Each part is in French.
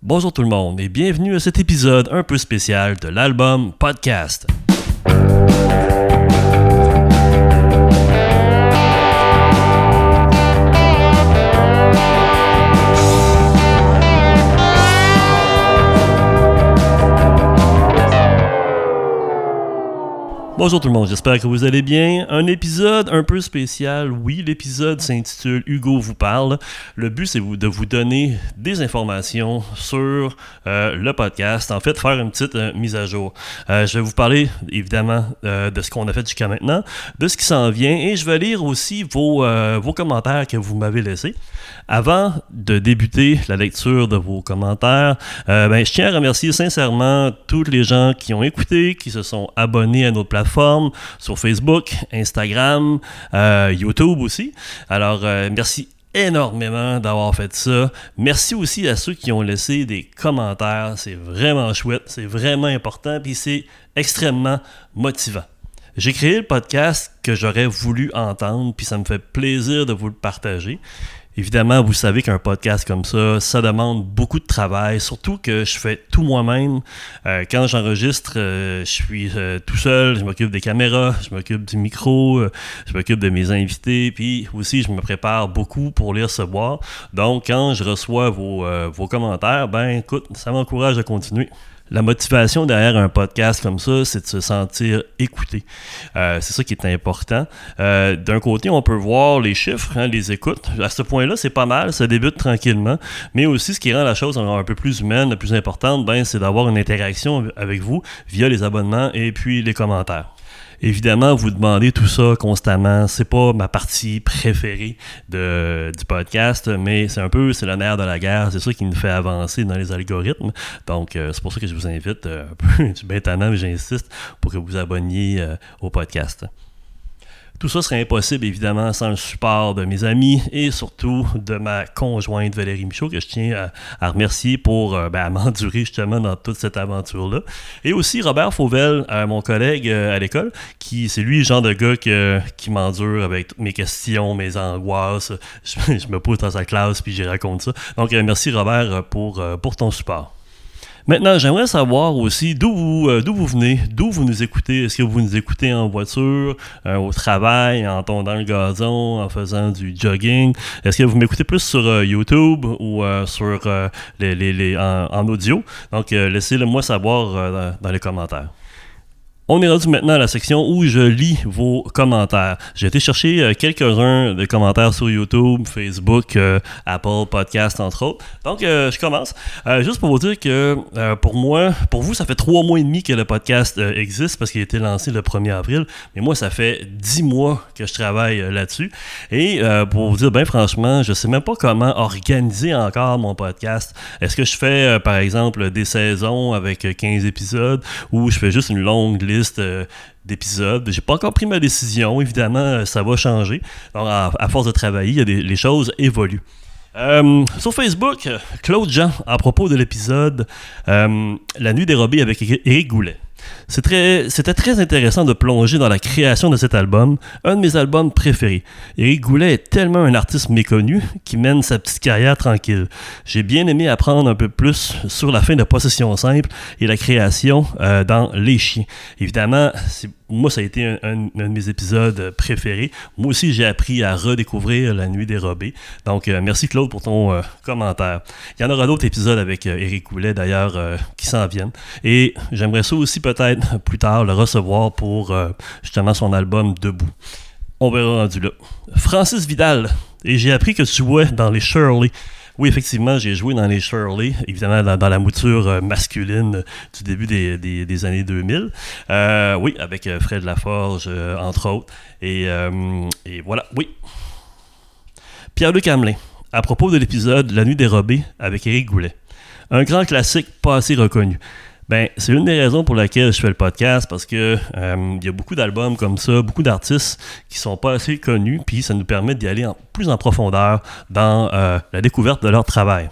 Bonjour tout le monde et bienvenue à cet épisode un peu spécial de l'album Podcast. Bonjour tout le monde, j'espère que vous allez bien. Un épisode un peu spécial, oui, l'épisode s'intitule Hugo vous parle. Le but c'est de vous donner des informations sur euh, le podcast, en fait faire une petite euh, mise à jour. Euh, je vais vous parler évidemment de ce qu'on a fait jusqu'à maintenant, de ce qui s'en vient et je vais lire aussi vos, vos commentaires que vous m'avez laissés. Avant de débuter la lecture de vos commentaires, ben, je tiens à remercier sincèrement tous les gens qui ont écouté, qui se sont abonnés à notre plateforme sur Facebook, Instagram, euh, YouTube aussi. Alors, euh, merci énormément d'avoir fait ça. Merci aussi à ceux qui ont laissé des commentaires. C'est vraiment chouette, c'est vraiment important, puis c'est extrêmement motivant. J'ai créé le podcast que j'aurais voulu entendre, puis ça me fait plaisir de vous le partager. Évidemment, vous savez qu'un podcast comme ça, ça demande beaucoup de travail, surtout que je fais tout moi-même. Euh, quand j'enregistre, euh, je suis euh, tout seul, je m'occupe des caméras, je m'occupe du micro, je m'occupe de mes invités, puis aussi je me prépare beaucoup pour les recevoir. Donc, quand je reçois vos, vos commentaires, ben écoute, ça m'encourage à continuer. La motivation derrière un podcast comme ça, c'est de se sentir écouté. Euh, c'est ça qui est important. Euh, d'un côté, on peut voir les chiffres, hein, les écoutes. À ce point-là, c'est pas mal, ça débute tranquillement. Mais aussi, ce qui rend la chose un peu plus humaine, la plus importante, ben, c'est d'avoir une interaction avec vous via les abonnements et puis les commentaires. Évidemment, vous demandez tout ça constamment. C'est pas ma partie préférée du podcast, mais c'est un peu, c'est le nerf de la guerre. C'est ça qui nous fait avancer dans les algorithmes. Donc, euh, c'est pour ça que je vous invite, euh, un peu, du bêtement, mais j'insiste, pour que vous abonniez euh, au podcast. Tout ça serait impossible, évidemment, sans le support de mes amis et surtout de ma conjointe Valérie Michaud, que je tiens à, remercier pour euh, ben, m'endurer justement dans toute cette aventure-là. Et aussi Robert Fauvel, euh, mon collègue euh, à l'école, qui c'est lui le genre de gars qui m'endure avec toutes mes questions, mes angoisses. Je, me pose dans sa classe puis j'y raconte ça. Donc, merci Robert pour, pour ton support. Maintenant, j'aimerais savoir aussi d'où vous, euh, d'où vous venez, d'où vous nous écoutez. Est-ce que vous nous écoutez en voiture, euh, au travail, en tondant le gazon, en faisant du jogging? Est-ce que vous m'écoutez plus sur euh, YouTube ou sur les, les, les en, audio? Donc, laissez-le moi savoir dans les commentaires. On est rendu maintenant à la section où je lis vos commentaires. J'ai été chercher euh, quelques-uns de commentaires sur YouTube, Facebook, euh, Apple Podcast, entre autres. Donc, euh, je commence. juste pour vous dire que pour moi, pour vous, ça fait trois mois et demi que le podcast existe parce qu'il a été lancé le 1er avril. Mais moi, ça fait dix mois que je travaille là-dessus. Et pour vous dire, ben franchement, je sais même pas comment organiser encore mon podcast. Est-ce que je fais, par exemple, des saisons avec 15 épisodes ou je fais juste une longue liste euh, d'épisodes. J'ai pas encore pris ma décision, évidemment, euh, ça va changer. Donc, à, force de travailler, les choses évoluent. Euh, sur Facebook, Claude Jean, à propos de l'épisode La nuit dérobée avec Eric Goulet. C'était très intéressant de plonger dans la création de cet album, un de mes albums préférés. Eric Goulet est tellement un artiste méconnu qui mène sa petite carrière tranquille. J'ai bien aimé apprendre un peu plus sur la fin de Possession Simple et la création euh, dans Les Chiens. Évidemment, moi, ça a été un, de mes épisodes préférés. Moi aussi, j'ai appris à redécouvrir La Nuit dérobée. Donc, euh, merci Claude pour ton euh, commentaire. Il y en aura d'autres épisodes avec Eric Goulet, d'ailleurs, qui s'en viennent. Et j'aimerais ça aussi peut-être plus tard le recevoir pour euh, justement son album Debout. On verra rendu là. Francis Vidal, et j'ai appris que tu jouais dans les Shirley. Oui, effectivement, j'ai joué dans les Shirley, évidemment dans, la mouture euh, masculine du début des, années 2000. Euh, oui, avec Fred Laforge, entre autres. Et, et, voilà, oui. Pierre-Luc Hamelin, à propos de l'épisode La nuit dérobée avec Éric Goulet. Un grand classique pas assez reconnu. Ben, c'est une des raisons pour laquelle je fais le podcast parce que euh, il y a beaucoup d'albums comme ça, beaucoup d'artistes qui sont pas assez connus, puis ça nous permet d'y aller plus en profondeur dans euh, la découverte de leur travail.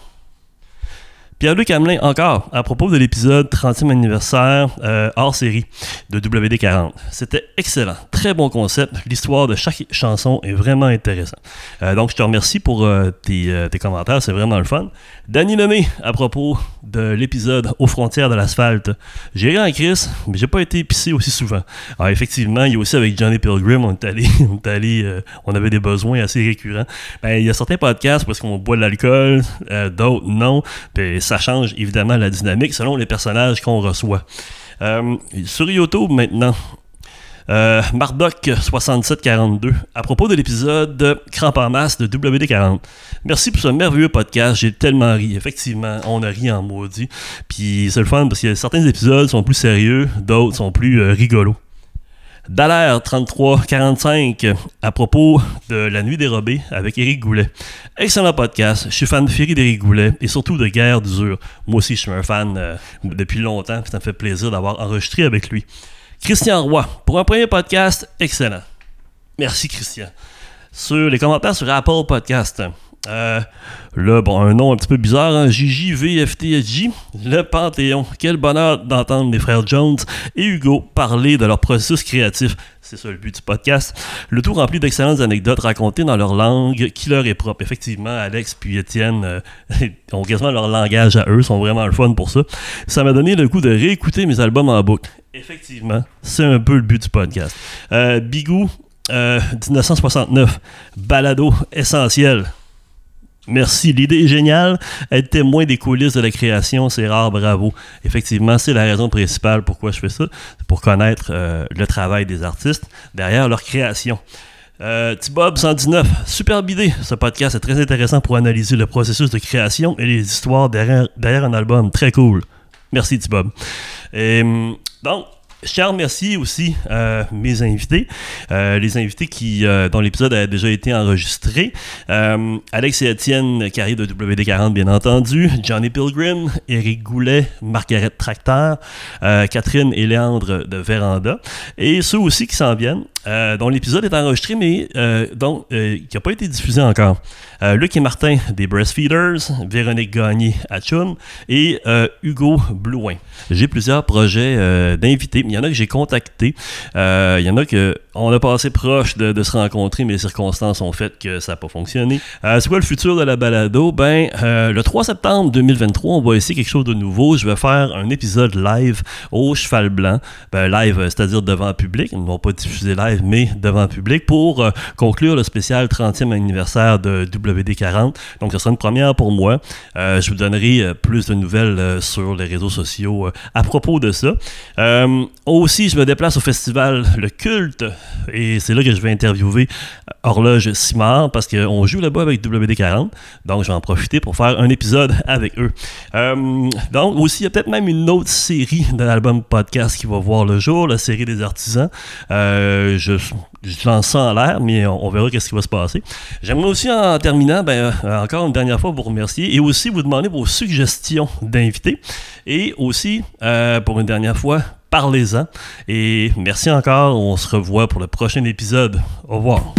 Pierre-Luc Hamelin, encore, à propos de l'épisode 30e anniversaire euh, hors série de WD40. C'était excellent, très bon concept. L'histoire de chaque chanson est vraiment intéressante. Euh, donc, je te remercie pour euh, tes, commentaires, c'est vraiment le fun. Danny Lemay, à propos de l'épisode aux frontières de l'asphalte. J'ai ri en Chris, mais j'ai pas été pissé aussi souvent. Alors effectivement, il y a aussi avec Johnny Pilgrim, on est allé, on, est allé, on avait des besoins assez récurrents. Ben, il y a certains podcasts parce qu'on boit de l'alcool, d'autres non. Ça change évidemment la dynamique selon les personnages qu'on reçoit. Euh, sur YouTube maintenant, euh, Mardoc 6742, à propos de l'épisode Cramp en masse de WD40. Merci pour ce merveilleux podcast, j'ai tellement ri. Effectivement, on a ri en maudit. Puis c'est le fun parce que certains épisodes sont plus sérieux, d'autres sont plus euh, rigolos. Dallaire 3345 à propos de La Nuit dérobée avec Éric Goulet. Excellent podcast. Je suis fan de Ferry d'Éric Goulet et surtout de Guerre d'usure. Moi aussi, je suis un fan euh, depuis longtemps. Ça me fait plaisir d'avoir enregistré avec lui. Christian Roy, pour un premier podcast, excellent. Merci, Christian. Sur les commentaires sur Apple Podcast. Euh, là, bon, un nom un petit peu bizarre, hein? JJVFTSJ, le Panthéon. Quel bonheur d'entendre les frères Jones et Hugo parler de leur processus créatif. C'est ça le but du podcast. Le tout rempli d'excellentes anecdotes racontées dans leur langue qui leur est propre. Effectivement, Alex puis Étienne euh, ont quasiment leur langage à eux, sont vraiment le fun pour ça. Ça m'a donné le coup de réécouter mes albums en boucle. Effectivement, c'est un peu le but du podcast. Euh, Bigou, 1969, balado essentiel. Merci, l'idée est géniale. Être témoin des coulisses de la création, c'est rare, bravo. Effectivement, c'est la raison principale pourquoi je fais ça. C'est pour connaître euh, le travail des artistes derrière leur création. Euh, Tibob 119, superbe idée. Ce podcast est très intéressant pour analyser le processus de création et les histoires derrière, un album. Très cool. Merci Tibob. Et, hum, donc, je remercier aussi euh, mes invités, euh, les invités qui, euh, dont l'épisode a déjà été enregistré. Alex et Étienne Carré de WD40, bien entendu. Johnny Pilgrim, Eric Goulet, Margaret Tracteur, Catherine et Léandre de Véranda. Et ceux aussi qui s'en viennent, dont l'épisode est enregistré, mais dont, qui n'a pas été diffusé encore. Luc et Martin des Breastfeeders, Véronique Gagné à Chum et Hugo Blouin. J'ai plusieurs projets d'invités il y en a que j'ai contacté. Euh, il y en a que on a passé proche de, se rencontrer, mais les circonstances ont fait que ça n'a pas fonctionné. Euh, c'est quoi le futur de la balado? Ben, euh, le 3 septembre 2023, on va essayer quelque chose de nouveau. Je vais faire un épisode live au Cheval Blanc. Ben, live, c'est-à-dire devant le public. Ils ne vont pas diffuser live, devant le public pour conclure le spécial 30e anniversaire de WD40. Donc, ce sera une première pour moi. je vous donnerai plus de nouvelles sur les réseaux sociaux à propos de ça. Aussi, je me déplace au festival Le Culte et c'est là que je vais interviewer Horloge Simard parce qu'on joue là-bas avec WD40. Donc, je vais en profiter pour faire un épisode avec eux. Euh, donc, aussi, il y a peut-être même une autre série de l'album podcast qui va voir le jour, la série des artisans. Euh, je, lance ça en l'air, mais on, verra qu'est-ce qui va se passer. J'aimerais aussi, en terminant, ben, euh, encore une dernière fois, vous remercier et aussi vous demander vos suggestions d'invités. Et aussi, pour une dernière fois, parlez-en. Et merci encore. On se revoit pour le prochain épisode. Au revoir.